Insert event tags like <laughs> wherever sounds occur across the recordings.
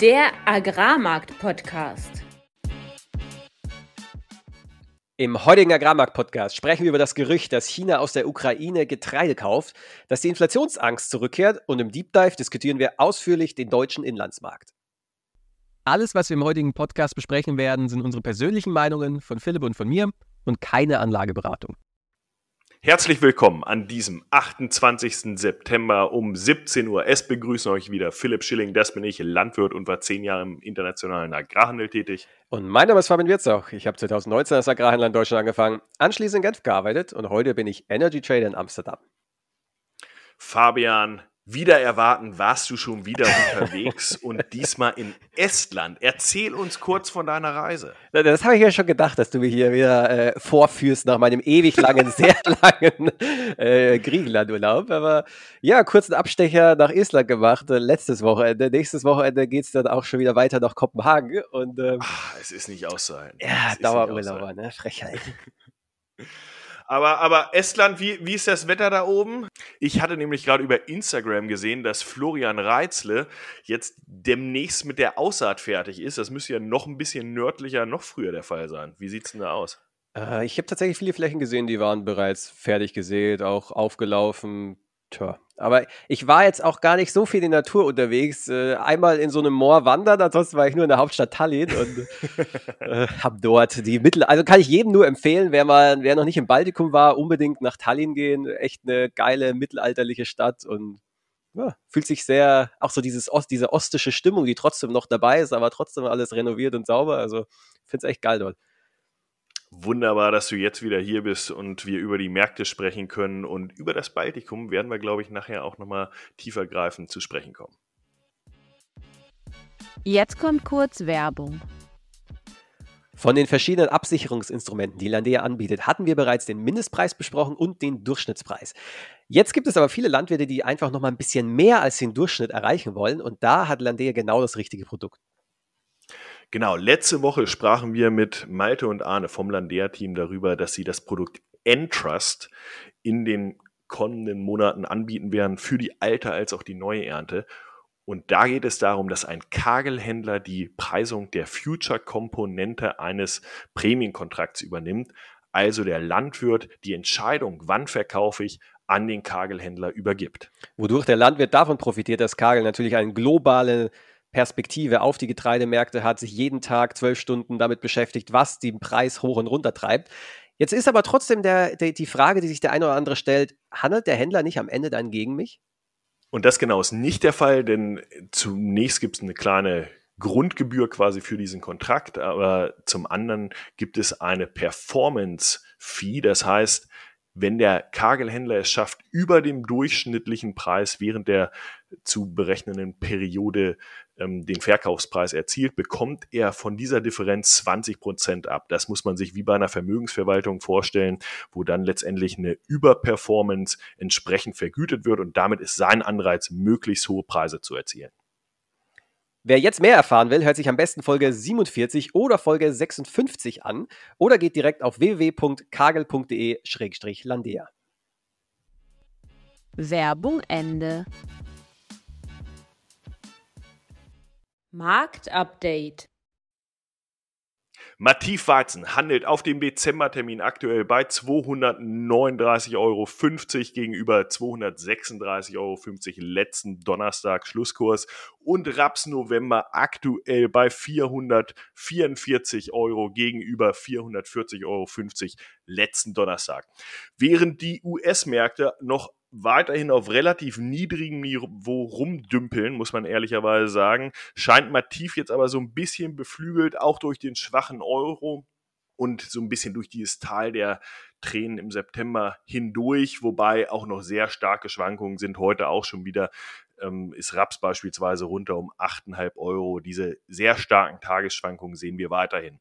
Der Agrarmarkt-Podcast. Im heutigen Agrarmarkt-Podcast sprechen wir über das Gerücht, dass China aus der Ukraine Getreide kauft, dass die Inflationsangst zurückkehrt und im Deep Dive diskutieren wir ausführlich den deutschen Inlandsmarkt. Alles, was wir im heutigen Podcast besprechen werden, sind unsere persönlichen Meinungen von Philipp und von mir und keine Anlageberatung. Herzlich willkommen an diesem 28. September um 17 Uhr. Es begrüßen euch wieder Philipp Schilling, das bin ich, Landwirt und war zehn Jahre im internationalen Agrarhandel tätig. Und mein Name ist Fabian Wirzoch. Ich habe 2019 als Agrarhändler in Deutschland angefangen, anschließend in Genf gearbeitet und heute bin ich Energy Trader in Amsterdam. Fabian, wieder erwarten, warst du schon wieder unterwegs <laughs> und diesmal in Estland. Erzähl uns kurz von deiner Reise. Das habe ich ja schon gedacht, dass du mich hier wieder äh, vorführst nach meinem ewig langen, <laughs> sehr langen äh, Griechenland-Urlaub. Aber ja, kurzen Abstecher nach Estland gemacht, äh, letztes Wochenende. Nächstes Wochenende geht es dann auch schon wieder weiter nach Kopenhagen. Und, ähm, Ach, es ist nicht auszuhalten. Ja, Dauerurlauber, ne? Frechheit. <laughs> Aber, aber Estland, wie, wie ist das Wetter da oben? Ich hatte nämlich gerade über Instagram gesehen, dass Florian Reitzle jetzt demnächst mit der Aussaat fertig ist. Das müsste ja noch ein bisschen nördlicher, noch früher der Fall sein. Wie sieht es denn da aus? Äh, ich habe tatsächlich viele Flächen gesehen, die waren bereits fertig gesät, auch aufgelaufen. Tja, aber ich war jetzt auch gar nicht so viel in der Natur unterwegs. Äh, einmal in so einem Moor wandern, ansonsten war ich nur in der Hauptstadt Tallinn und <laughs> äh, habe dort die Mittel. Also kann ich jedem nur empfehlen, wer mal, wer noch nicht im Baltikum war, unbedingt nach Tallinn gehen. Echt eine geile mittelalterliche Stadt und ja, fühlt sich sehr, auch so dieses Ost, diese ostische Stimmung, die trotzdem noch dabei ist, aber trotzdem alles renoviert und sauber. Also finde es echt geil dort. Wunderbar, dass du jetzt wieder hier bist und wir über die Märkte sprechen können. Und über das Baltikum werden wir, glaube ich, nachher auch nochmal tiefergreifend zu sprechen kommen. Jetzt kommt kurz Werbung. Von den verschiedenen Absicherungsinstrumenten, die Landea anbietet, hatten wir bereits den Mindestpreis besprochen und den Durchschnittspreis. Jetzt gibt es aber viele Landwirte, die einfach noch mal ein bisschen mehr als den Durchschnitt erreichen wollen und da hat Landea genau das richtige Produkt. Genau, letzte Woche sprachen wir mit Malte und Arne vom Landea-Team darüber, dass sie das Produkt Entrust in den kommenden Monaten anbieten werden für die alte als auch die neue Ernte. Und da geht es darum, dass ein Kagelhändler die Preisung der Future-Komponente eines Prämienkontrakts übernimmt. Also der Landwirt die Entscheidung, wann verkaufe ich, an den Kagelhändler übergibt. Wodurch der Landwirt davon profitiert, dass Kagel natürlich eine globale Perspektive auf die Getreidemärkte hat, sich jeden Tag zwölf Stunden damit beschäftigt, was den Preis hoch und runter treibt. Jetzt ist aber trotzdem der, der, die Frage, die sich der eine oder andere stellt, handelt der Händler nicht am Ende dann gegen mich? Und das genau ist nicht der Fall, denn zunächst gibt es eine kleine Grundgebühr quasi für diesen Kontrakt, aber zum anderen gibt es eine Performance-Fee. Das heißt, wenn der Kagelhändler es schafft, über dem durchschnittlichen Preis während der zu berechnenden Periode ähm, den Verkaufspreis erzielt, bekommt er von dieser Differenz 20 Prozent ab. Das muss man sich wie bei einer Vermögensverwaltung vorstellen, wo dann letztendlich eine Überperformance entsprechend vergütet wird und damit ist sein Anreiz, möglichst hohe Preise zu erzielen. Wer jetzt mehr erfahren will, hört sich am besten Folge 47 oder Folge 56 an oder geht direkt auf www.kagel.de-landea. Werbung Ende. Marktupdate. Mativ Weizen handelt auf dem Dezembertermin aktuell bei 239,50 Euro gegenüber 236,50 Euro letzten Donnerstag Schlusskurs und Raps November aktuell bei 444 Euro gegenüber 440,50 Euro letzten Donnerstag. Während die US-Märkte noch weiterhin auf relativ niedrigem Niveau rumdümpeln, muss man ehrlicherweise sagen. Scheint Mativ jetzt aber so ein bisschen beflügelt, auch durch den schwachen Euro und so ein bisschen durch dieses Tal der Tränen im September hindurch, wobei auch noch sehr starke Schwankungen sind. Heute auch schon wieder ähm, ist Raps beispielsweise runter um 8,5 Euro. Diese sehr starken Tagesschwankungen sehen wir weiterhin.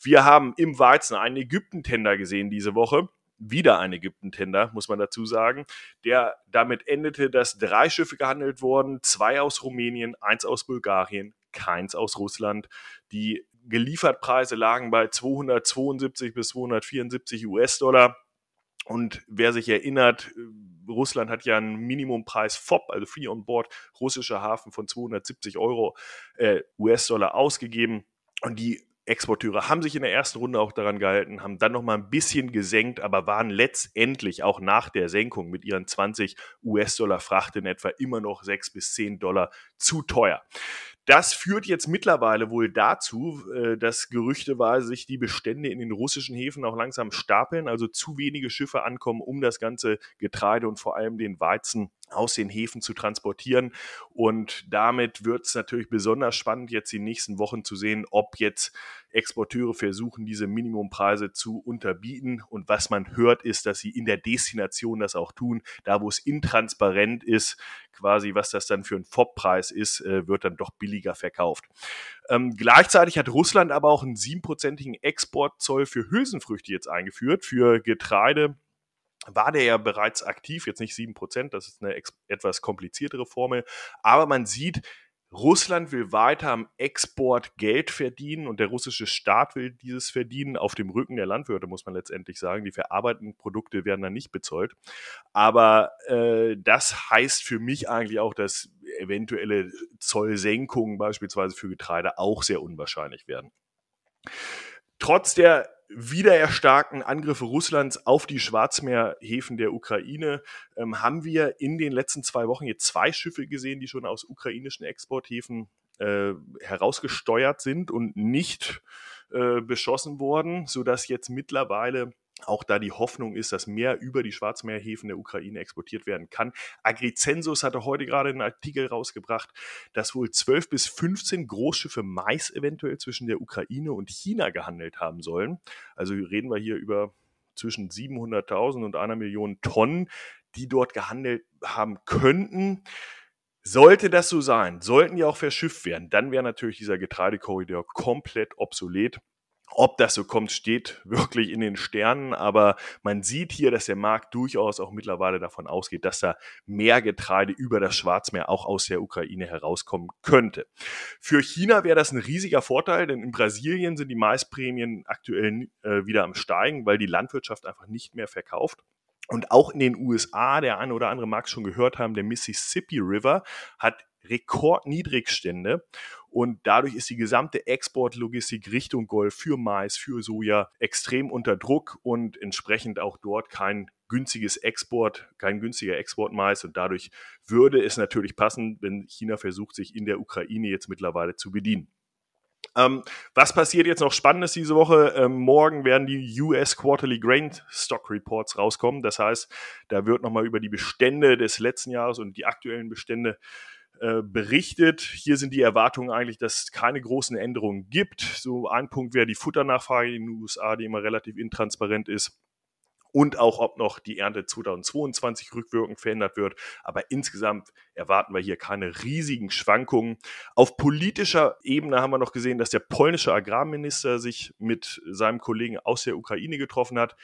Wir haben im Weizen einen Ägypten-Tender gesehen diese Woche wieder ein Ägypten-Tender, muss man dazu sagen. Der damit endete, dass drei Schiffe gehandelt wurden, zwei aus Rumänien, eins aus Bulgarien, keins aus Russland. Die Geliefertpreise lagen bei 272 bis 274 US-Dollar. Und wer sich erinnert, Russland hat ja einen Minimumpreis FOB, also Free on Board, russischer Hafen von 270 Euro äh, US-Dollar ausgegeben. Und die Exporteure haben sich in der ersten Runde auch daran gehalten, haben dann noch mal ein bisschen gesenkt, aber waren letztendlich auch nach der Senkung mit ihren 20 US-Dollar Fracht in etwa immer noch 6 bis 10 Dollar zu teuer. Das führt jetzt mittlerweile wohl dazu, äh, dass gerüchteweise sich die Bestände in den russischen Häfen auch langsam stapeln, also zu wenige Schiffe ankommen, um das ganze Getreide und vor allem den Weizen aus den Häfen zu transportieren. Und damit wird es natürlich besonders spannend, jetzt die nächsten Wochen zu sehen, ob jetzt Exporteure versuchen, diese Minimumpreise zu unterbieten. Und was man hört, ist, dass sie in der Destination das auch tun. Da, wo es intransparent ist, quasi, was das dann für ein FOB-Preis ist, äh, wird dann doch billiger verkauft. Ähm, gleichzeitig hat Russland aber auch einen siebenprozentigen Exportzoll für Hülsenfrüchte jetzt eingeführt, für Getreide war der ja bereits aktiv, jetzt nicht 7%, das ist eine etwas kompliziertere Formel, aber man sieht, Russland will weiter am Export Geld verdienen und der russische Staat will dieses verdienen auf dem Rücken der Landwirte, muss man letztendlich sagen. Die verarbeiteten Produkte werden dann nicht bezollt. Aber äh, das heißt für mich eigentlich auch, dass eventuelle Zollsenkungen beispielsweise für Getreide auch sehr unwahrscheinlich werden. Trotz der wiedererstarkten Angriffe Russlands auf die Schwarzmeerhäfen der Ukraine ähm, haben wir in den letzten zwei Wochen jetzt zwei Schiffe gesehen, die schon aus ukrainischen Exporthäfen äh, herausgesteuert sind und nicht äh, beschossen worden, sodass jetzt mittlerweile auch da die Hoffnung ist, dass mehr über die Schwarzmeerhäfen der Ukraine exportiert werden kann. Agricensus hatte heute gerade einen Artikel rausgebracht, dass wohl 12 bis 15 Großschiffe Mais eventuell zwischen der Ukraine und China gehandelt haben sollen. Also reden wir hier über zwischen 700.000 und einer Million Tonnen, die dort gehandelt haben könnten. Sollte das so sein, sollten die auch verschifft werden, dann wäre natürlich dieser Getreidekorridor komplett obsolet. Ob das so kommt, steht wirklich in den Sternen, aber man sieht hier, dass der Markt durchaus auch mittlerweile davon ausgeht, dass da mehr Getreide über das Schwarzmeer auch aus der Ukraine herauskommen könnte. Für China wäre das ein riesiger Vorteil, denn in Brasilien sind die Maisprämien aktuell äh, wieder am Steigen, weil die Landwirtschaft einfach nicht mehr verkauft. Und auch in den USA, der eine oder andere mag es schon gehört haben, der Mississippi River hat Rekordniedrigstände und dadurch ist die gesamte Exportlogistik Richtung Golf für Mais, für Soja extrem unter Druck und entsprechend auch dort kein günstiges Export, kein günstiger Export Mais und dadurch würde es natürlich passen, wenn China versucht, sich in der Ukraine jetzt mittlerweile zu bedienen. Ähm, was passiert jetzt noch Spannendes diese Woche? Ähm, morgen werden die US Quarterly Grain Stock Reports rauskommen. Das heißt, da wird nochmal über die Bestände des letzten Jahres und die aktuellen Bestände äh, berichtet. Hier sind die Erwartungen eigentlich, dass es keine großen Änderungen gibt. So ein Punkt wäre die Futternachfrage in den USA, die immer relativ intransparent ist. Und auch, ob noch die Ernte 2022 rückwirkend verändert wird. Aber insgesamt erwarten wir hier keine riesigen Schwankungen. Auf politischer Ebene haben wir noch gesehen, dass der polnische Agrarminister sich mit seinem Kollegen aus der Ukraine getroffen hat.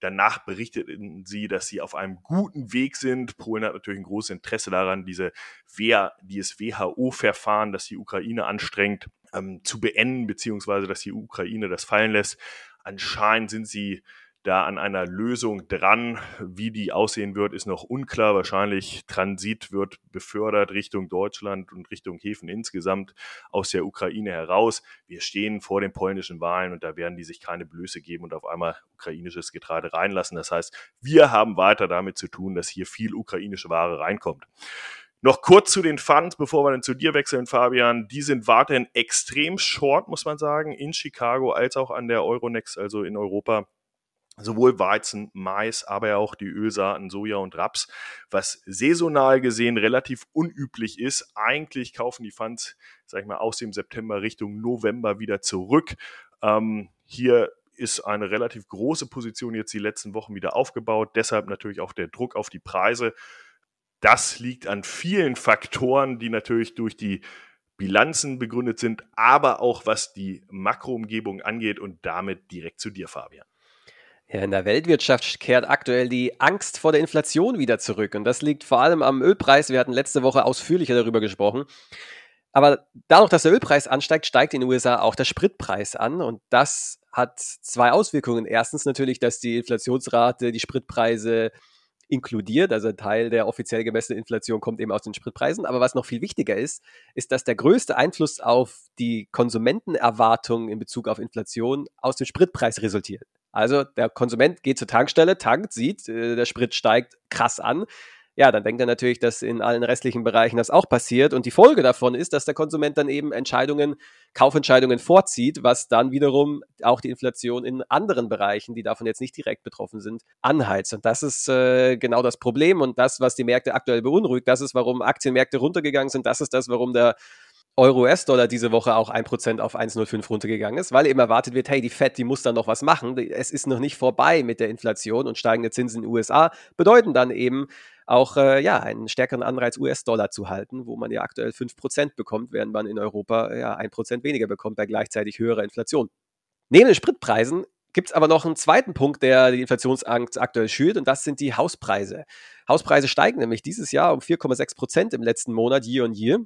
Danach berichteten sie, dass sie auf einem guten Weg sind. Polen hat natürlich ein großes Interesse daran, diese Wehr, dieses WHO-Verfahren, das die Ukraine anstrengt, ähm, zu beenden, beziehungsweise dass die Ukraine das fallen lässt. Anscheinend sind sie da an einer Lösung dran. Wie die aussehen wird, ist noch unklar. Wahrscheinlich Transit wird befördert Richtung Deutschland und Richtung Häfen insgesamt aus der Ukraine heraus. Wir stehen vor den polnischen Wahlen und da werden die sich keine Blöße geben und auf einmal ukrainisches Getreide reinlassen. Das heißt, wir haben weiter damit zu tun, dass hier viel ukrainische Ware reinkommt. Noch kurz zu den Funds, bevor wir dann zu dir wechseln, Fabian. Die sind weiterhin extrem short, muss man sagen, in Chicago als auch an der Euronext, also in Europa sowohl Weizen, Mais, aber auch die Ölsaaten Soja und Raps, was saisonal gesehen relativ unüblich ist. Eigentlich kaufen die Funds, sag ich mal, aus dem September Richtung November wieder zurück. Ähm, hier ist eine relativ große Position jetzt die letzten Wochen wieder aufgebaut. Deshalb natürlich auch der Druck auf die Preise. Das liegt an vielen Faktoren, die natürlich durch die Bilanzen begründet sind, aber auch was die Makroumgebung angeht und damit direkt zu dir, Fabian. Ja, in der Weltwirtschaft kehrt aktuell die Angst vor der Inflation wieder zurück. Und das liegt vor allem am Ölpreis. Wir hatten letzte Woche ausführlicher darüber gesprochen. Aber dadurch, dass der Ölpreis ansteigt, steigt in den USA auch der Spritpreis an. Und das hat zwei Auswirkungen. Erstens natürlich, dass die Inflationsrate die Spritpreise inkludiert. Also ein Teil der offiziell gemessenen Inflation kommt eben aus den Spritpreisen. Aber was noch viel wichtiger ist, ist, dass der größte Einfluss auf die Konsumentenerwartungen in Bezug auf Inflation aus dem Spritpreis resultiert. Also der Konsument geht zur Tankstelle, tankt, sieht, äh, der Sprit steigt krass an ja, dann denkt er natürlich, dass in allen restlichen Bereichen das auch passiert. Und die Folge davon ist, dass der Konsument dann eben Entscheidungen, Kaufentscheidungen vorzieht, was dann wiederum auch die Inflation in anderen Bereichen, die davon jetzt nicht direkt betroffen sind, anheizt. Und das ist äh, genau das Problem und das, was die Märkte aktuell beunruhigt. Das ist, warum Aktienmärkte runtergegangen sind. Das ist das, warum der Euro-US-Dollar diese Woche auch 1% auf 1,05 runtergegangen ist, weil eben erwartet wird, hey, die Fed, die muss dann noch was machen. Es ist noch nicht vorbei mit der Inflation und steigende Zinsen in den USA bedeuten dann eben auch äh, ja, einen stärkeren Anreiz, US-Dollar zu halten, wo man ja aktuell 5% bekommt, während man in Europa ja 1% weniger bekommt bei gleichzeitig höherer Inflation. Neben den Spritpreisen gibt es aber noch einen zweiten Punkt, der die Inflationsangst aktuell schürt, und das sind die Hauspreise. Hauspreise steigen nämlich dieses Jahr um 4,6% im letzten Monat, year on year.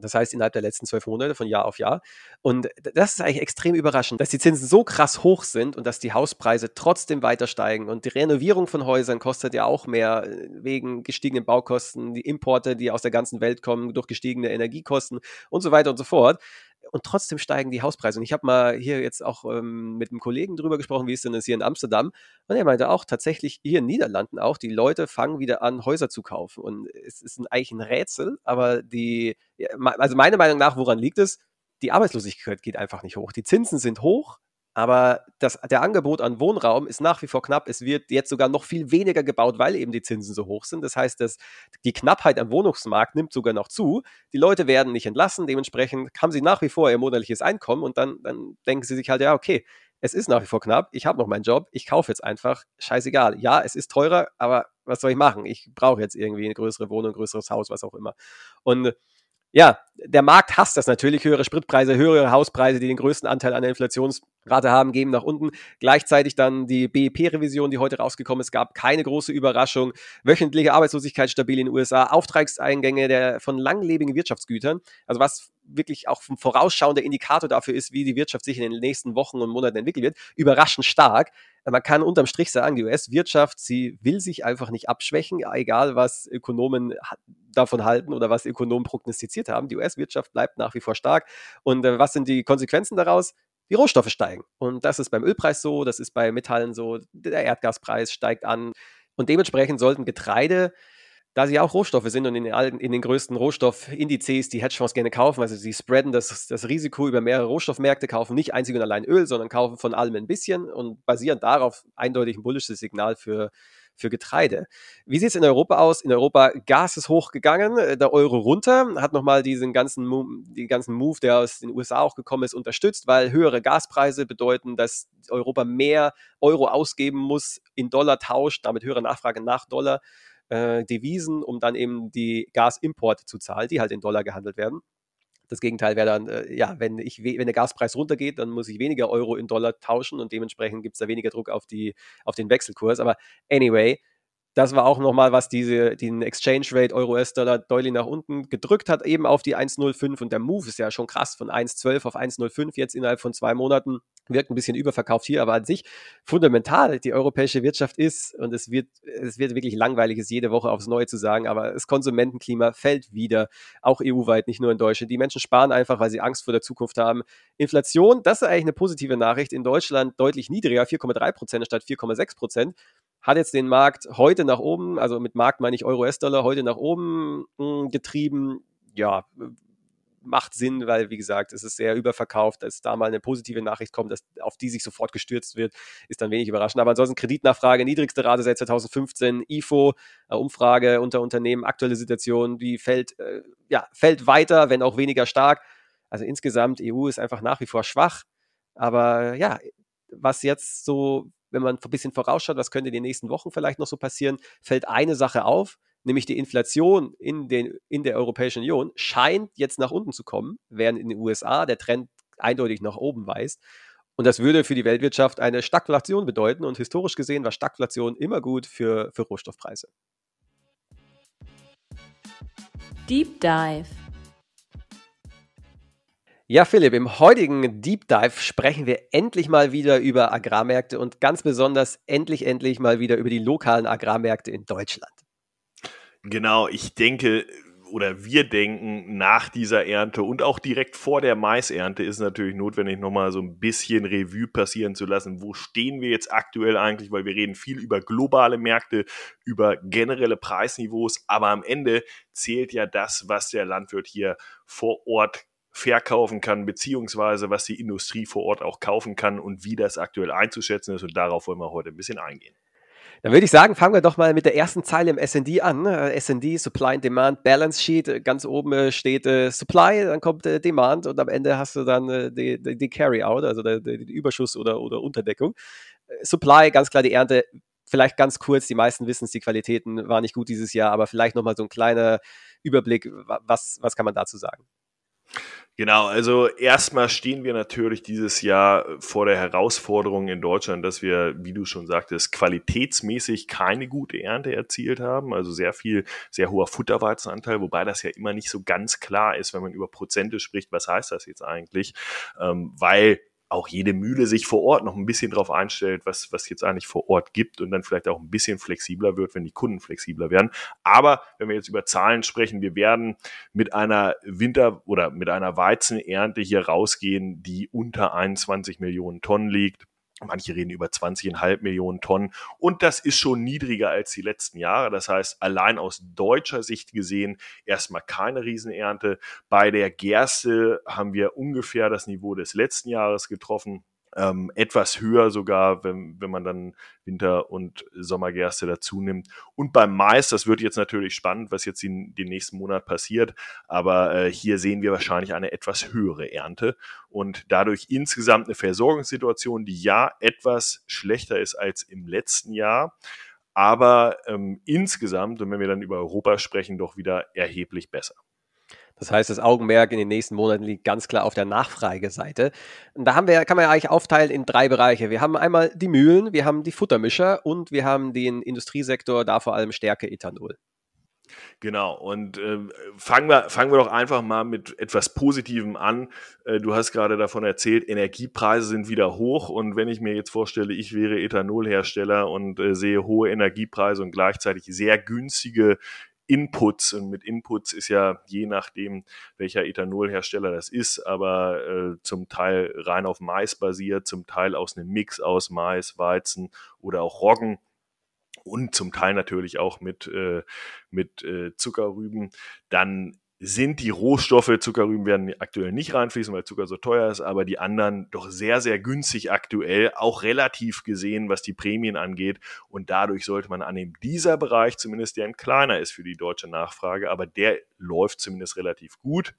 Das heißt, innerhalb der letzten zwölf Monate von Jahr auf Jahr. Und das ist eigentlich extrem überraschend, dass die Zinsen so krass hoch sind und dass die Hauspreise trotzdem weiter steigen. Und die Renovierung von Häusern kostet ja auch mehr äh, wegen gestiegenen Baukosten, die Importe, die aus der ganzen Welt kommen, durch gestiegene Energiekosten und so weiter und so fort und trotzdem steigen die Hauspreise. Und ich habe mal hier jetzt auch ähm, mit einem Kollegen drüber gesprochen, wie ist denn das hier in Amsterdam? Und er meinte auch tatsächlich hier in Niederlanden auch, die Leute fangen wieder an, Häuser zu kaufen. Und es ist eigentlich ein Rätsel, aber die, also meiner Meinung nach, woran liegt es? Die Arbeitslosigkeit geht einfach nicht hoch. Die Zinsen sind hoch, aber das, der Angebot an Wohnraum ist nach wie vor knapp. Es wird jetzt sogar noch viel weniger gebaut, weil eben die Zinsen so hoch sind. Das heißt, dass die Knappheit am Wohnungsmarkt nimmt sogar noch zu. Die Leute werden nicht entlassen. Dementsprechend haben sie nach wie vor ihr monatliches Einkommen und dann, dann denken sie sich halt, ja, okay, es ist nach wie vor knapp. Ich habe noch meinen Job. Ich kaufe jetzt einfach. Scheißegal. Ja, es ist teurer, aber was soll ich machen? Ich brauche jetzt irgendwie eine größere Wohnung, ein größeres Haus, was auch immer. Und ja, der Markt hasst das natürlich. Höhere Spritpreise, höhere Hauspreise, die den größten Anteil an der Inflationsrate haben, geben nach unten. Gleichzeitig dann die BIP-Revision, die heute rausgekommen ist, gab keine große Überraschung. Wöchentliche Arbeitslosigkeit stabil in den USA, Auftragseingänge der, von langlebigen Wirtschaftsgütern. Also was wirklich auch ein vorausschauender Indikator dafür ist, wie die Wirtschaft sich in den nächsten Wochen und Monaten entwickeln wird, überraschend stark. Man kann unterm Strich sagen, die US-Wirtschaft, sie will sich einfach nicht abschwächen, egal was Ökonomen davon halten oder was Ökonomen prognostiziert haben. Die US-Wirtschaft bleibt nach wie vor stark. Und äh, was sind die Konsequenzen daraus? Die Rohstoffe steigen. Und das ist beim Ölpreis so, das ist bei Metallen so, der Erdgaspreis steigt an. Und dementsprechend sollten Getreide da sie auch Rohstoffe sind und in den, alten, in den größten Rohstoffindizes die Hedgefonds gerne kaufen, also sie spreaden das, das Risiko über mehrere Rohstoffmärkte, kaufen nicht einzig und allein Öl, sondern kaufen von allem ein bisschen und basieren darauf eindeutig ein bullisches Signal für, für Getreide. Wie sieht es in Europa aus? In Europa, Gas ist hochgegangen, äh, der Euro runter, hat nochmal diesen ganzen, die ganzen Move, der aus den USA auch gekommen ist, unterstützt, weil höhere Gaspreise bedeuten, dass Europa mehr Euro ausgeben muss, in Dollar tauscht, damit höhere Nachfrage nach Dollar äh, Devisen, um dann eben die Gasimporte zu zahlen, die halt in Dollar gehandelt werden. Das Gegenteil wäre dann, äh, ja, wenn, ich, wenn der Gaspreis runtergeht, dann muss ich weniger Euro in Dollar tauschen und dementsprechend gibt es da weniger Druck auf, die, auf den Wechselkurs. Aber anyway, das war auch nochmal, was diese, den Exchange Rate Euro-US-Dollar deutlich nach unten gedrückt hat, eben auf die 1,05 und der Move ist ja schon krass, von 1,12 auf 1,05 jetzt innerhalb von zwei Monaten wirkt ein bisschen überverkauft hier, aber an sich fundamental die europäische Wirtschaft ist und es wird, es wird wirklich langweilig, es jede Woche aufs Neue zu sagen, aber das Konsumentenklima fällt wieder, auch EU-weit, nicht nur in Deutschland. Die Menschen sparen einfach, weil sie Angst vor der Zukunft haben. Inflation, das ist eigentlich eine positive Nachricht, in Deutschland deutlich niedriger, 4,3 Prozent statt 4,6 Prozent hat jetzt den Markt heute nach oben, also mit Markt meine ich Euro-US-Dollar, heute nach oben hm, getrieben. Ja, macht Sinn, weil, wie gesagt, es ist sehr überverkauft. Dass da mal eine positive Nachricht kommt, dass, auf die sich sofort gestürzt wird, ist dann wenig überraschend. Aber ansonsten Kreditnachfrage, niedrigste Rate seit 2015, IFO, äh, Umfrage unter Unternehmen, aktuelle Situation, die fällt, äh, ja, fällt weiter, wenn auch weniger stark. Also insgesamt, EU ist einfach nach wie vor schwach. Aber ja, was jetzt so wenn man ein bisschen vorausschaut, was könnte in den nächsten Wochen vielleicht noch so passieren, fällt eine Sache auf, nämlich die Inflation in, den, in der Europäischen Union scheint jetzt nach unten zu kommen, während in den USA der Trend eindeutig nach oben weist. Und das würde für die Weltwirtschaft eine Stagflation bedeuten. Und historisch gesehen war Stagflation immer gut für, für Rohstoffpreise. Deep Dive Ja, Philipp, im heutigen Deep Dive sprechen wir endlich mal wieder über Agrarmärkte und ganz besonders endlich, endlich mal wieder über die lokalen Agrarmärkte in Deutschland. Genau, ich denke, oder wir denken, nach dieser Ernte und auch direkt vor der Maisernte ist natürlich notwendig, nochmal so ein bisschen Revue passieren zu lassen. Wo stehen wir jetzt aktuell eigentlich? Weil wir reden viel über globale Märkte, über generelle Preisniveaus, aber am Ende zählt ja das, was der Landwirt hier vor Ort verkaufen kann, beziehungsweise was die Industrie vor Ort auch kaufen kann und wie das aktuell einzuschätzen ist. Und darauf wollen wir heute ein bisschen eingehen. Dann würde ich sagen, fangen wir doch mal mit der ersten Zeile im SND an. Äh, SND, Supply and Demand Balance Sheet. Ganz oben äh, steht äh, Supply, dann kommt äh, Demand und am Ende hast du dann die, die, die Carry-out, also die, Überschuss oder, oder Unterdeckung. Supply, ganz klar die Ernte. Vielleicht ganz kurz, die meisten wissen es, die Qualitäten waren nicht gut dieses Jahr, aber vielleicht nochmal so ein kleiner Überblick. Was, was kann man dazu sagen? Genau, also erstmal stehen wir natürlich dieses Jahr vor der Herausforderung in Deutschland, dass wir, wie du schon sagtest, qualitätsmäßig keine gute Ernte erzielt haben. Also sehr viel, sehr hoher Futterweizenanteil, wobei das ja immer nicht so ganz klar ist, wenn man über Prozente spricht. Was heißt das jetzt eigentlich? Ähm, weil auch jede Mühle sich vor Ort noch ein bisschen drauf einstellt, was, was jetzt eigentlich vor Ort gibt und dann vielleicht auch ein bisschen flexibler wird, wenn die Kunden flexibler werden. Aber wenn wir jetzt über Zahlen sprechen, wir werden mit einer Winter- oder mit einer Weizenernte hier rausgehen, die unter 21 Millionen Tonnen liegt. Manche reden über 20,5 Millionen Tonnen. Und das ist schon niedriger als die letzten Jahre. Das heißt, allein aus deutscher Sicht gesehen, erstmal keine Riesenernte. Bei der Gerste haben wir ungefähr das Niveau des letzten Jahres getroffen ähm, etwas höher sogar, wenn, wenn man dann Winter- und Sommergerste dazu nimmt. Und beim Mais, das wird jetzt natürlich spannend, was jetzt in den nächsten Monat passiert, aber äh, hier sehen wir wahrscheinlich eine etwas höhere Ernte und dadurch insgesamt eine Versorgungssituation, die ja etwas schlechter ist als im letzten Jahr, aber ähm, insgesamt, und wenn wir dann über Europa sprechen, doch wieder erheblich besser. Das heißt, das Augenmerk in den nächsten Monaten liegt ganz klar auf der Nachfrageseite. Und da haben wir, kann man ja eigentlich aufteilen in drei Bereiche. Wir haben einmal die Mühlen, wir haben die Futtermischer und wir haben den Industriesektor, da vor allem Stärke Ethanol. Genau, und äh, fangen, wir, fangen wir doch einfach mal mit etwas Positivem an. Äh, du hast gerade davon erzählt, Energiepreise sind wieder hoch und wenn ich mir jetzt vorstelle, ich wäre Ethanolhersteller und äh, sehe hohe Energiepreise und gleichzeitig sehr günstige Inputs. Und mit Inputs ist ja je nachdem, welcher Ethanolhersteller das ist, aber äh, zum Teil rein auf Mais basiert, zum Teil aus einem Mix aus Mais, Weizen oder auch Roggen und zum Teil natürlich auch mit, äh, mit äh, Zuckerrüben, dann sind die Rohstoffe, Zuckerrüben werden aktuell nicht reinfließen, weil Zucker so teuer ist, aber die anderen doch sehr, sehr günstig aktuell, auch relativ gesehen, was die Prämien angeht. Und dadurch sollte man annehmen, dieser Bereich zumindest, der ein kleiner ist für die deutsche Nachfrage, aber der läuft zumindest relativ gut.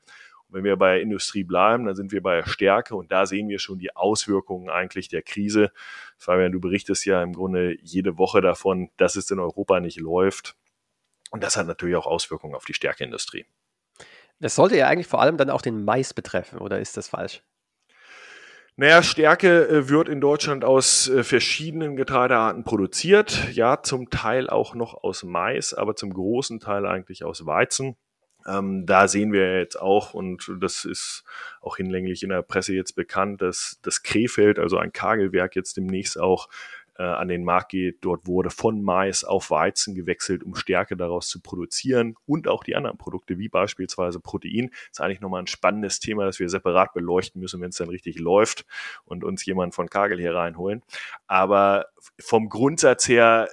Und wenn wir bei Industrie bleiben, dann sind wir bei Stärke und da sehen wir schon die Auswirkungen eigentlich der Krise. Fabian, du berichtest ja im Grunde jede Woche davon, dass es in Europa nicht läuft. Und das hat natürlich auch Auswirkungen auf die Stärkeindustrie. Das sollte ja eigentlich vor allem dann auch den Mais betreffen, oder ist das falsch? Naja, Stärke äh, wird in Deutschland aus äh, verschiedenen Getreidearten produziert. Ja, zum Teil auch noch aus Mais, aber zum großen Teil eigentlich aus Weizen. Ähm, da sehen wir jetzt auch, und das ist auch hinlänglich in der Presse jetzt bekannt, dass das Krefeld, also ein Kagelwerk, jetzt demnächst auch äh, an den Markt geht. Dort wurde von Mais auf Weizen gewechselt, um Stärke daraus zu produzieren und auch die anderen Produkte, wie beispielsweise Protein. Das ist eigentlich nochmal ein spannendes Thema, das wir separat beleuchten müssen, wenn es dann richtig läuft und uns jemand von Kagel hier reinholen. Aber vom Grundsatz her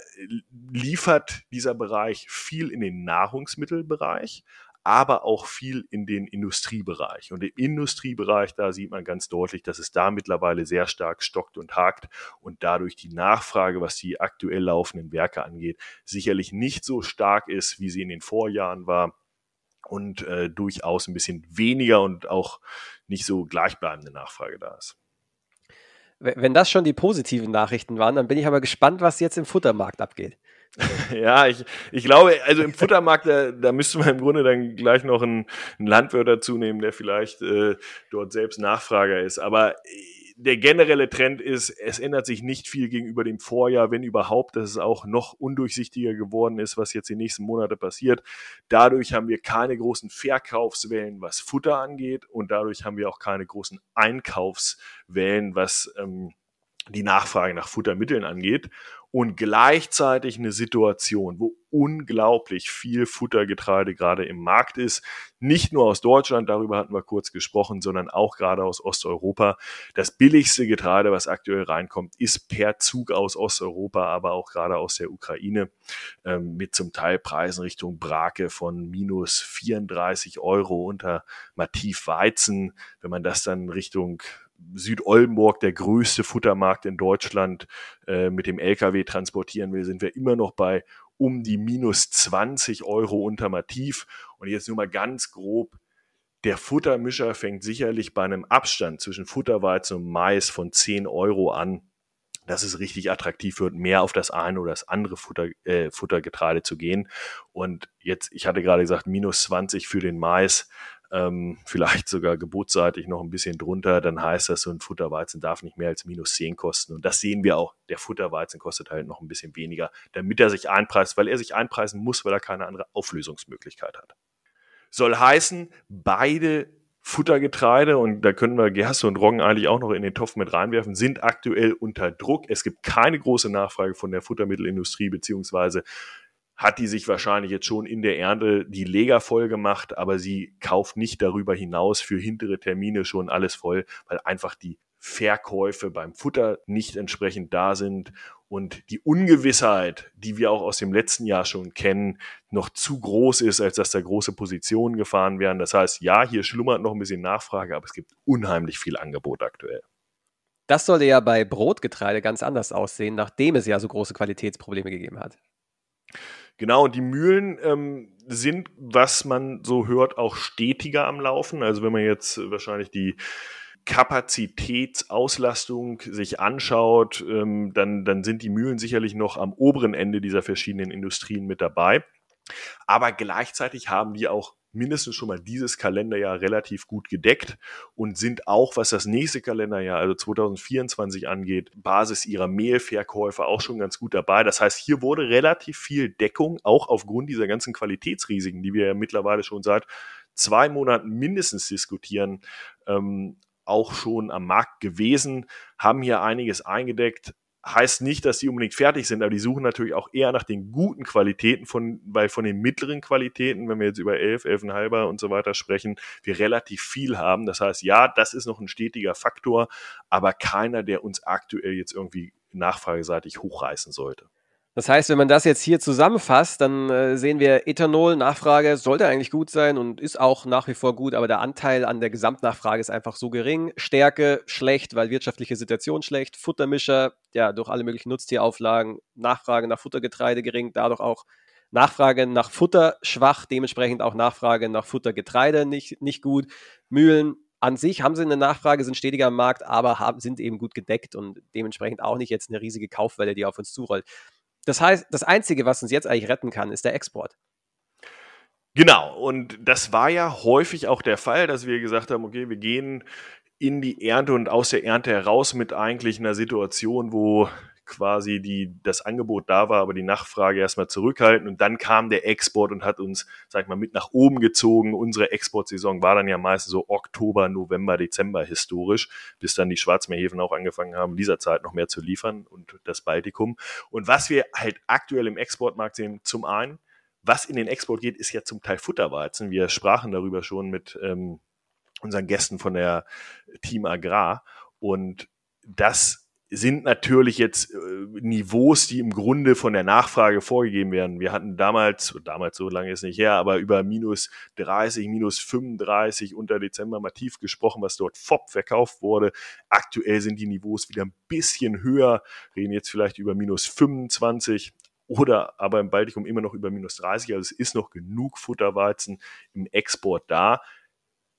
liefert dieser Bereich viel in den Nahrungsmittelbereich, aber auch viel in den Industriebereich. Und im Industriebereich, da sieht man ganz deutlich, dass es da mittlerweile sehr stark stockt und hakt und dadurch die Nachfrage, was die aktuell laufenden Werke angeht, sicherlich nicht so stark ist, wie sie in den Vorjahren war und äh, durchaus ein bisschen weniger und auch nicht so gleichbleibende Nachfrage da ist. Wenn das schon die positiven Nachrichten waren, dann bin ich aber gespannt, was jetzt im Futtermarkt abgeht. <laughs> Ja, ich, ich glaube, also im Futtermarkt, da, da müsste man im Grunde dann gleich noch einen, einen Landwirt dazu nehmen, der vielleicht äh, dort selbst Nachfrager ist. Aber äh, der generelle Trend ist, es ändert sich nicht viel gegenüber dem Vorjahr, wenn überhaupt, dass es auch noch undurchsichtiger geworden ist, was jetzt die nächsten Monate passiert. Dadurch haben wir keine großen Verkaufswellen, was Futter angeht und dadurch haben wir auch keine großen Einkaufswellen, was ähm, die Nachfrage nach Futtermitteln angeht und gleichzeitig eine Situation, wo unglaublich viel Futtergetreide gerade im Markt ist. Nicht nur aus Deutschland, darüber hatten wir kurz gesprochen, sondern auch gerade aus Osteuropa. Das billigste Getreide, was aktuell reinkommt, ist per Zug aus Osteuropa, aber auch gerade aus der Ukraine ähm, mit zum Teil Preisen Richtung Brake von minus 34 Euro unter Mativ Weizen. Wenn man das dann Richtung Südoldenburg, der größte Futtermarkt in Deutschland, äh, mit dem LKW transportieren will, sind wir immer noch bei um die minus 20 Euro unter Mativ. Und jetzt nur mal ganz grob. Der Futtermischer fängt sicherlich bei einem Abstand zwischen Futterweizen und Mais von 10 Euro an, dass es richtig attraktiv wird, mehr auf das eine oder das andere Futter, äh, Futtergetreide zu gehen. Und jetzt, ich hatte gerade gesagt, minus 20 für den Mais ähm, vielleicht sogar gebotsseitig noch ein bisschen drunter, dann heißt das, so ein Futterweizen darf nicht mehr als minus 10 kosten. Und das sehen wir auch. Der Futterweizen kostet halt noch ein bisschen weniger, damit er sich einpreist, weil er sich einpreisen muss, weil er keine andere Auflösungsmöglichkeit hat. Soll heißen, beide Futtergetreide, und da können wir Gerste und Roggen eigentlich auch noch in den Topf mit reinwerfen, sind aktuell unter Druck. Es gibt keine große Nachfrage von der Futtermittelindustrie, beziehungsweise hat die sich wahrscheinlich jetzt schon in der Ernte die Leger voll gemacht, aber sie kauft nicht darüber hinaus für hintere Termine schon alles voll, weil einfach die Verkäufe beim Futter nicht entsprechend da sind und die Ungewissheit, die wir auch aus dem letzten Jahr schon kennen, noch zu groß ist, als dass da große Positionen gefahren werden. Das heißt, ja, hier schlummert noch ein bisschen Nachfrage, aber es gibt unheimlich viel Angebot aktuell. Das sollte ja bei Brotgetreide ganz anders aussehen, nachdem es ja so große Qualitätsprobleme gegeben hat. Genau, und die Mühlen ähm, sind, was man so hört, auch stetiger am Laufen. Also wenn man jetzt wahrscheinlich die Kapazitätsauslastung sich anschaut, ähm, dann, dann sind die Mühlen sicherlich noch am oberen Ende dieser verschiedenen Industrien mit dabei. Aber gleichzeitig haben die auch mindestens schon mal dieses Kalenderjahr relativ gut gedeckt und sind auch, was das nächste Kalenderjahr, also 2024 angeht, Basis ihrer Mehlverkäufe auch schon ganz gut dabei. Das heißt, hier wurde relativ viel Deckung, auch aufgrund dieser ganzen Qualitätsrisiken, die wir ja mittlerweile schon seit zwei Monaten mindestens diskutieren, ähm, auch schon am Markt gewesen, haben hier einiges eingedeckt, heißt nicht, dass die unbedingt fertig sind, aber die suchen natürlich auch eher nach den guten Qualitäten von, weil von den mittleren Qualitäten, wenn wir jetzt über 11, 11,5 und so weiter sprechen, wir relativ viel haben. Das heißt, ja, das ist noch ein stetiger Faktor, aber keiner, der uns aktuell jetzt irgendwie nachfrageseitig hochreißen sollte. Das heißt, wenn man das jetzt hier zusammenfasst, dann äh, sehen wir, Ethanol, Nachfrage sollte eigentlich gut sein und ist auch nach wie vor gut, aber der Anteil an der Gesamtnachfrage ist einfach so gering. Stärke schlecht, weil wirtschaftliche Situation schlecht. Futtermischer, ja, durch alle möglichen Nutztierauflagen, Nachfrage nach Futtergetreide gering, dadurch auch Nachfrage nach Futter schwach, dementsprechend auch Nachfrage nach Futtergetreide nicht, nicht gut. Mühlen an sich haben sie eine Nachfrage, sind stetiger am Markt, aber haben, sind eben gut gedeckt und dementsprechend auch nicht jetzt eine riesige Kaufwelle, die auf uns zurollt. Das heißt, das Einzige, was uns jetzt eigentlich retten kann, ist der Export. Genau, und das war ja häufig auch der Fall, dass wir gesagt haben, okay, wir gehen in die Ernte und aus der Ernte heraus mit eigentlich einer Situation, wo quasi die, das Angebot da war, aber die Nachfrage erstmal zurückhalten. Und dann kam der Export und hat uns, sag ich mal, mit nach oben gezogen. Unsere Exportsaison war dann ja meistens so Oktober, November, Dezember historisch, bis dann die Schwarzmeerhäfen auch angefangen haben, dieser Zeit noch mehr zu liefern und das Baltikum. Und was wir halt aktuell im Exportmarkt sehen, zum einen, was in den Export geht, ist ja zum Teil Futterweizen. Wir sprachen darüber schon mit ähm, unseren Gästen von der Team Agrar. Und das sind natürlich jetzt äh, Niveaus, die im Grunde von der Nachfrage vorgegeben werden. Wir hatten damals, damals so lange ist nicht her, aber über minus 30, minus 35 unter Dezember mal tief gesprochen, was dort FOP verkauft wurde. Aktuell sind die Niveaus wieder ein bisschen höher, reden jetzt vielleicht über minus 25 oder aber im Baltikum immer noch über minus 30. Also es ist noch genug Futterweizen im Export da.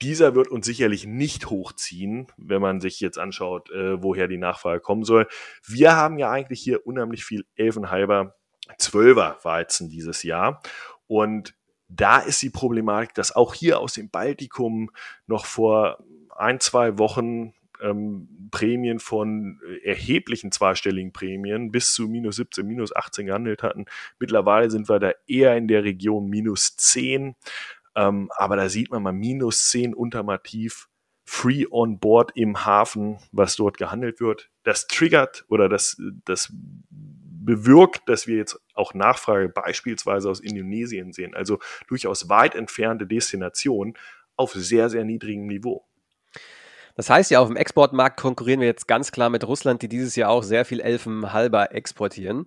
Dieser wird uns sicherlich nicht hochziehen, wenn man sich jetzt anschaut, äh, woher die Nachfrage kommen soll. Wir haben ja eigentlich hier unheimlich viel Elfenhalber, Zwölfer Weizen dieses Jahr. Und da ist die Problematik, dass auch hier aus dem Baltikum noch vor ein, zwei Wochen ähm, Prämien von erheblichen zweistelligen Prämien bis zu minus 17, minus 18 gehandelt hatten. Mittlerweile sind wir da eher in der Region minus 10. Ähm, aber da sieht man mal minus 10 untermativ free on board im Hafen, was dort gehandelt wird. Das triggert oder das, das bewirkt, dass wir jetzt auch Nachfrage beispielsweise aus Indonesien sehen. Also durchaus weit entfernte Destinationen auf sehr, sehr niedrigem Niveau. Das heißt ja, auf dem Exportmarkt konkurrieren wir jetzt ganz klar mit Russland, die dieses Jahr auch sehr viel Elfenhalber exportieren.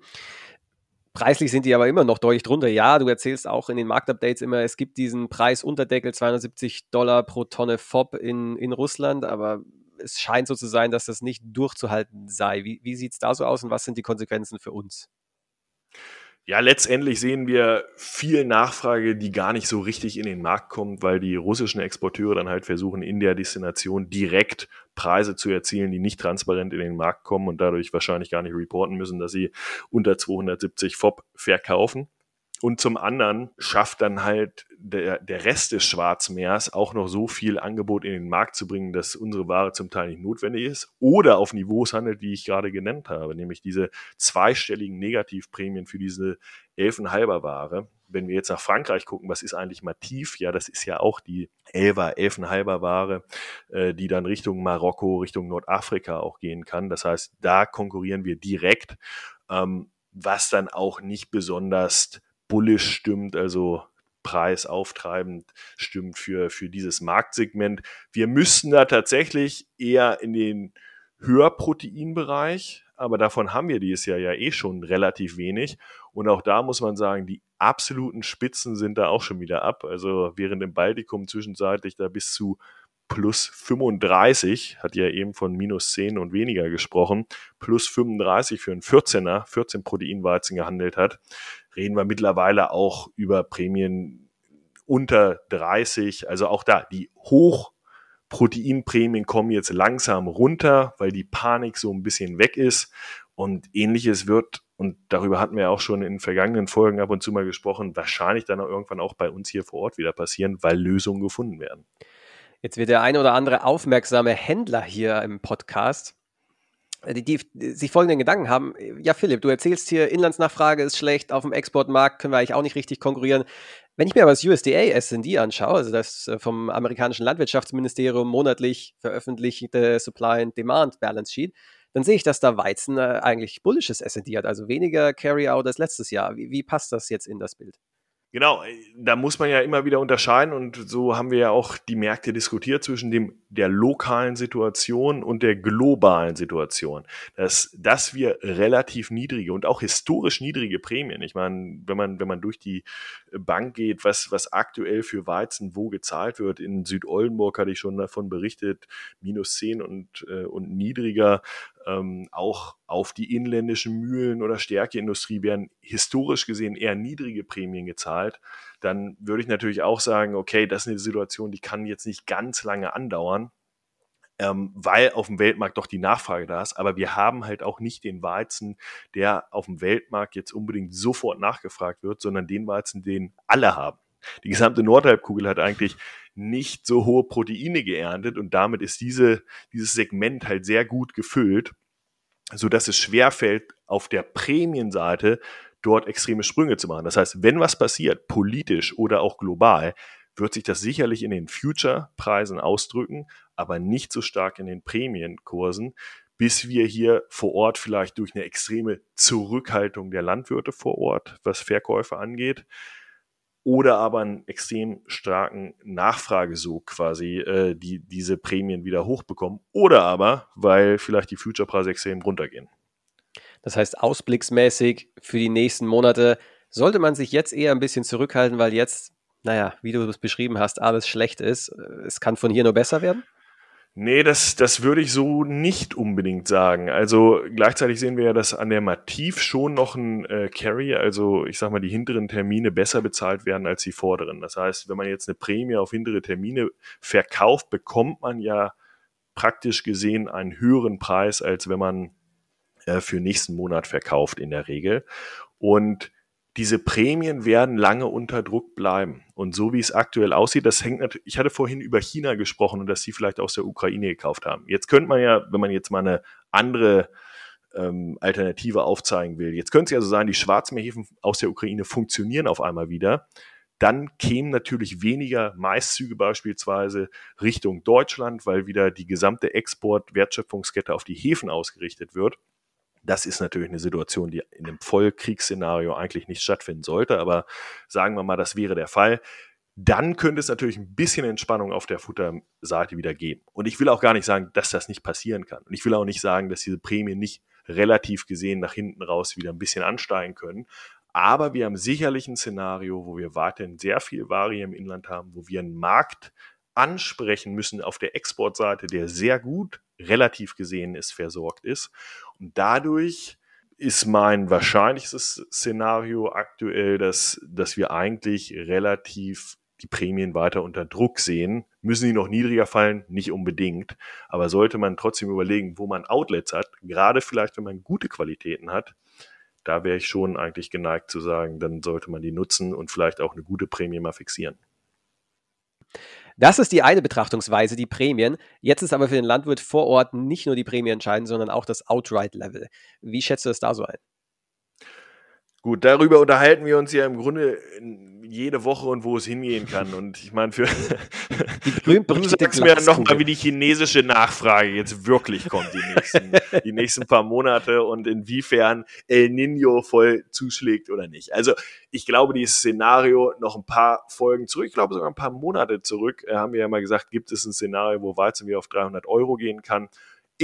Preislich sind die aber immer noch deutlich drunter. Ja, du erzählst auch in den Marktupdates immer, es gibt diesen Preisunterdeckel 270 Dollar pro Tonne FOB in, in Russland, aber es scheint so zu sein, dass das nicht durchzuhalten sei. Wie, wie sieht es da so aus und was sind die Konsequenzen für uns? Ja, letztendlich sehen wir viel Nachfrage, die gar nicht so richtig in den Markt kommt, weil die russischen Exporteure dann halt versuchen, in der Destination direkt Preise zu erzielen, die nicht transparent in den Markt kommen und dadurch wahrscheinlich gar nicht reporten müssen, dass sie unter 270 FOB verkaufen. Und zum anderen schafft dann halt der, der Rest des Schwarzmeers auch noch so viel Angebot in den Markt zu bringen, dass unsere Ware zum Teil nicht notwendig ist oder auf Niveaus handelt, die ich gerade genannt habe, nämlich diese zweistelligen Negativprämien für diese Elfenhalber Ware. Wenn wir jetzt nach Frankreich gucken, was ist eigentlich Mativ? Ja, das ist ja auch die Elfer, Elfenhalber Ware, äh, die dann Richtung Marokko, Richtung Nordafrika auch gehen kann. Das heißt, da konkurrieren wir direkt, ähm, was dann auch nicht besonders bullish stimmt, also preisauftreibend stimmt für, für dieses Marktsegment. Wir müssten da tatsächlich eher in den Höherproteinbereich, aber davon haben wir dieses Jahr ja eh schon relativ wenig. Und auch da muss man sagen, die absoluten Spitzen sind da auch schon wieder ab. Also während im Baltikum zwischenzeitlich da bis zu plus 35, hat ja eben von minus 10 und weniger gesprochen, plus 35 für einen 14er, 14 Proteinweizen gehandelt hat, reden wir mittlerweile auch über Prämien unter 30. Also auch da, die Hochproteinprämien kommen jetzt langsam runter, weil die Panik so ein bisschen weg ist. Und ähnliches wird, und darüber hatten wir auch schon in vergangenen Folgen ab und zu mal gesprochen, wahrscheinlich dann auch irgendwann auch bei uns hier vor Ort wieder passieren, weil Lösungen gefunden werden. Jetzt wird der ein oder andere aufmerksame Händler hier im Podcast äh, die, die, sich folgenden Gedanken haben. Ja, Philipp, du erzählst hier, Inlandsnachfrage ist schlecht, auf dem Exportmarkt können wir eigentlich auch nicht richtig konkurrieren. Wenn ich mir aber das USDA S&D anschaue, also das äh, vom amerikanischen Landwirtschaftsministerium monatlich veröffentlichte Supply and Demand Balance Sheet, dann sehe ich, dass da Weizen äh, eigentlich bullisches S&D hat, also weniger Carry-out als letztes Jahr. Wie, wie passt das jetzt in das Bild? Genau, da muss man ja immer wieder unterscheiden und so haben wir ja auch die Märkte diskutiert zwischen dem der lokalen Situation und der globalen Situation. Dass, dass wir relativ niedrige und auch historisch niedrige Prämien, ich meine, wenn man, wenn man durch die Bank geht, was, was aktuell für Weizen wo gezahlt wird, in Südoldenburg hatte ich schon davon berichtet, minus 10 und, äh, und niedriger, ähm, auch auf die inländischen Mühlen oder Stärkeindustrie werden historisch gesehen eher niedrige Prämien gezahlt, dann würde ich natürlich auch sagen, okay, das ist eine Situation, die kann jetzt nicht ganz lange andauern, ähm, weil auf dem Weltmarkt doch die Nachfrage da ist. Aber wir haben halt auch nicht den Weizen, der auf dem Weltmarkt jetzt unbedingt sofort nachgefragt wird, sondern den Weizen, den alle haben. Die gesamte Nordhalbkugel hat eigentlich nicht so hohe Proteine geerntet und damit ist diese, dieses Segment halt sehr gut gefüllt, so dass es schwerfällt, auf der Prämienseite dort extreme Sprünge zu machen. Das heißt, wenn was passiert, politisch oder auch global, wird sich das sicherlich in den Future-Preisen ausdrücken, aber nicht so stark in den Prämienkursen, bis wir hier vor Ort vielleicht durch eine extreme Zurückhaltung der Landwirte vor Ort, was Verkäufe angeht, oder aber einen extrem starken Nachfragesog quasi, äh, die diese Prämien wieder hochbekommen, oder aber, weil vielleicht die Future-Preise extrem runtergehen. Das heißt, ausblicksmäßig für die nächsten Monate sollte man sich jetzt eher ein bisschen zurückhalten, weil jetzt, naja, wie du es beschrieben hast, alles schlecht ist. Es kann von hier nur besser werden? Nee, das, das würde ich so nicht unbedingt sagen. Also gleichzeitig sehen wir ja, dass an der Mativ schon noch ein äh, Carry, also ich sag mal, die hinteren Termine besser bezahlt werden als die vorderen. Das heißt, wenn man jetzt eine Prämie auf hintere Termine verkauft, bekommt man ja praktisch gesehen einen höheren Preis, als wenn man äh, für nächsten Monat verkauft in der Regel. Und diese Prämien werden lange unter Druck bleiben. Und so wie es aktuell aussieht, das hängt natürlich, ich hatte vorhin über China gesprochen und dass sie vielleicht aus der Ukraine gekauft haben. Jetzt könnte man ja, wenn man jetzt mal eine andere ähm, Alternative aufzeigen will, jetzt könnte es ja so sein, die Schwarzmeerhäfen aus der Ukraine funktionieren auf einmal wieder. Dann kämen natürlich weniger Maiszüge beispielsweise Richtung Deutschland, weil wieder die gesamte Export-Wertschöpfungskette auf die Häfen ausgerichtet wird. Das ist natürlich eine Situation, die in einem Vollkriegsszenario eigentlich nicht stattfinden sollte, aber sagen wir mal, das wäre der Fall. Dann könnte es natürlich ein bisschen Entspannung auf der Futterseite wieder geben. Und ich will auch gar nicht sagen, dass das nicht passieren kann. Und ich will auch nicht sagen, dass diese Prämien nicht relativ gesehen nach hinten raus wieder ein bisschen ansteigen können. Aber wir haben sicherlich ein Szenario, wo wir weiterhin sehr viel Ware im Inland haben, wo wir einen Markt ansprechen müssen auf der Exportseite, der sehr gut relativ gesehen ist, versorgt ist. Und dadurch ist mein wahrscheinlichstes Szenario aktuell, dass, dass wir eigentlich relativ die Prämien weiter unter Druck sehen. Müssen die noch niedriger fallen? Nicht unbedingt. Aber sollte man trotzdem überlegen, wo man Outlets hat, gerade vielleicht, wenn man gute Qualitäten hat, da wäre ich schon eigentlich geneigt zu sagen, dann sollte man die nutzen und vielleicht auch eine gute Prämie mal fixieren. Das ist die eine Betrachtungsweise, die Prämien. Jetzt ist aber für den Landwirt vor Ort nicht nur die Prämie entscheidend, sondern auch das Outright-Level. Wie schätzt du das da so ein? Gut, darüber unterhalten wir uns ja im Grunde jede Woche und wo es hingehen kann. <laughs> Und ich meine, für <laughs> du sagst mir nochmal, wie die chinesische Nachfrage jetzt wirklich kommt, die nächsten, <laughs> die nächsten paar Monate und inwiefern El Nino voll zuschlägt oder nicht. Also ich glaube, dieses Szenario noch ein paar Folgen zurück, ich glaube sogar ein paar Monate zurück, äh, haben wir ja mal gesagt, gibt es ein Szenario, wo Weizen wieder auf 300 Euro gehen kann.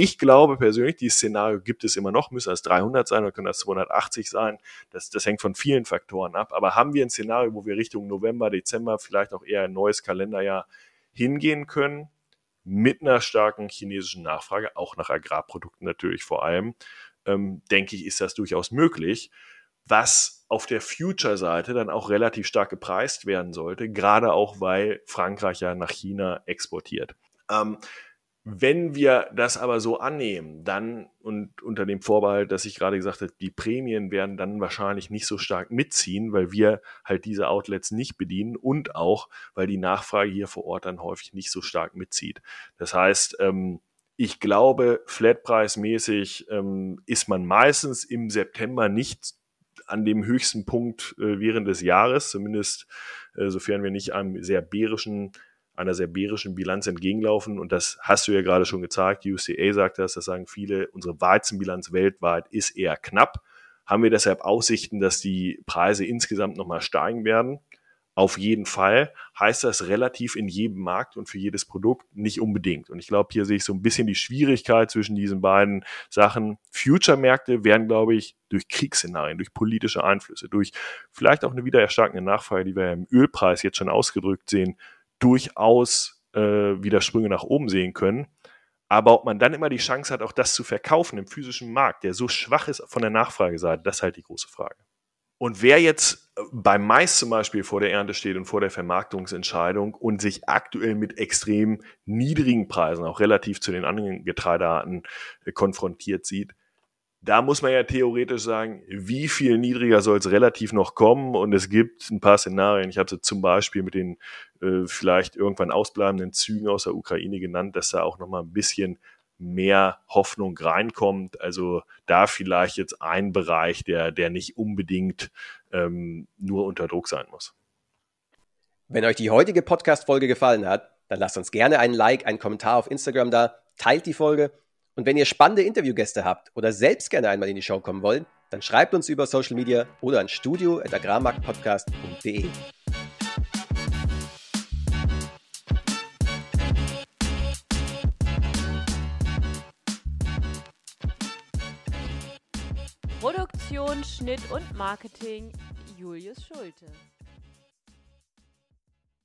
Ich glaube persönlich, dieses Szenario gibt es immer noch, müsste das 300 sein oder können das 280 sein. Das, das hängt von vielen Faktoren ab. Aber haben wir ein Szenario, wo wir Richtung November, Dezember, vielleicht auch eher ein neues Kalenderjahr hingehen können, mit einer starken chinesischen Nachfrage, auch nach Agrarprodukten natürlich vor allem, ähm, denke ich, ist das durchaus möglich. Was auf der Future-Seite dann auch relativ stark gepreist werden sollte, gerade auch weil Frankreich ja nach China exportiert. Ähm, wenn wir das aber so annehmen, dann und unter dem Vorbehalt, dass ich gerade gesagt habe, die Prämien werden dann wahrscheinlich nicht so stark mitziehen, weil wir halt diese Outlets nicht bedienen und auch, weil die Nachfrage hier vor Ort dann häufig nicht so stark mitzieht. Das heißt, ähm, ich glaube, flatpreismäßig ähm, ist man meistens im September nicht an dem höchsten Punkt äh, während des Jahres, zumindest äh, sofern wir nicht einem sehr bärischen einer sehr bärischen Bilanz entgegenlaufen. Und das hast du ja gerade schon gezeigt. UCA sagt das, das sagen viele. Unsere Weizenbilanz weltweit ist eher knapp. Haben wir deshalb Aussichten, dass die Preise insgesamt nochmal steigen werden? Auf jeden Fall heißt das relativ in jedem Markt und für jedes Produkt nicht unbedingt. Und ich glaube, hier sehe ich so ein bisschen die Schwierigkeit zwischen diesen beiden Sachen. Future-Märkte werden, glaube ich, durch Kriegsszenarien, durch politische Einflüsse, durch vielleicht auch eine wieder erstarkende Nachfrage, die wir im Ölpreis jetzt schon ausgedrückt sehen, durchaus äh, wieder Sprünge nach oben sehen können. Aber ob man dann immer die Chance hat, auch das zu verkaufen im physischen Markt, der so schwach ist von der Nachfrageseite, das ist halt die große Frage. Und wer jetzt äh, beim Mais zum Beispiel vor der Ernte steht und vor der Vermarktungsentscheidung und sich aktuell mit extrem niedrigen Preisen, auch relativ zu den anderen Getreidearten, äh, konfrontiert sieht, da muss man ja theoretisch sagen, wie viel niedriger soll es relativ noch kommen? Und es gibt ein paar Szenarien. Ich habe sie zum Beispiel mit den äh, vielleicht irgendwann ausbleibenden Zügen aus der Ukraine genannt, dass da auch noch mal ein bisschen mehr Hoffnung reinkommt. Also da vielleicht jetzt ein Bereich, der, der nicht unbedingt ähm, nur unter Druck sein muss. Wenn euch die heutige Podcast-Folge gefallen hat, dann lasst uns gerne einen Like, einen Kommentar auf Instagram da, teilt die Folge und wenn ihr spannende Interviewgäste habt oder selbst gerne einmal in die Show kommen wollt, dann schreibt uns über Social Media oder an studio.agrarmarktpodcast.de. Produktion, Schnitt und Marketing Julius Schulte.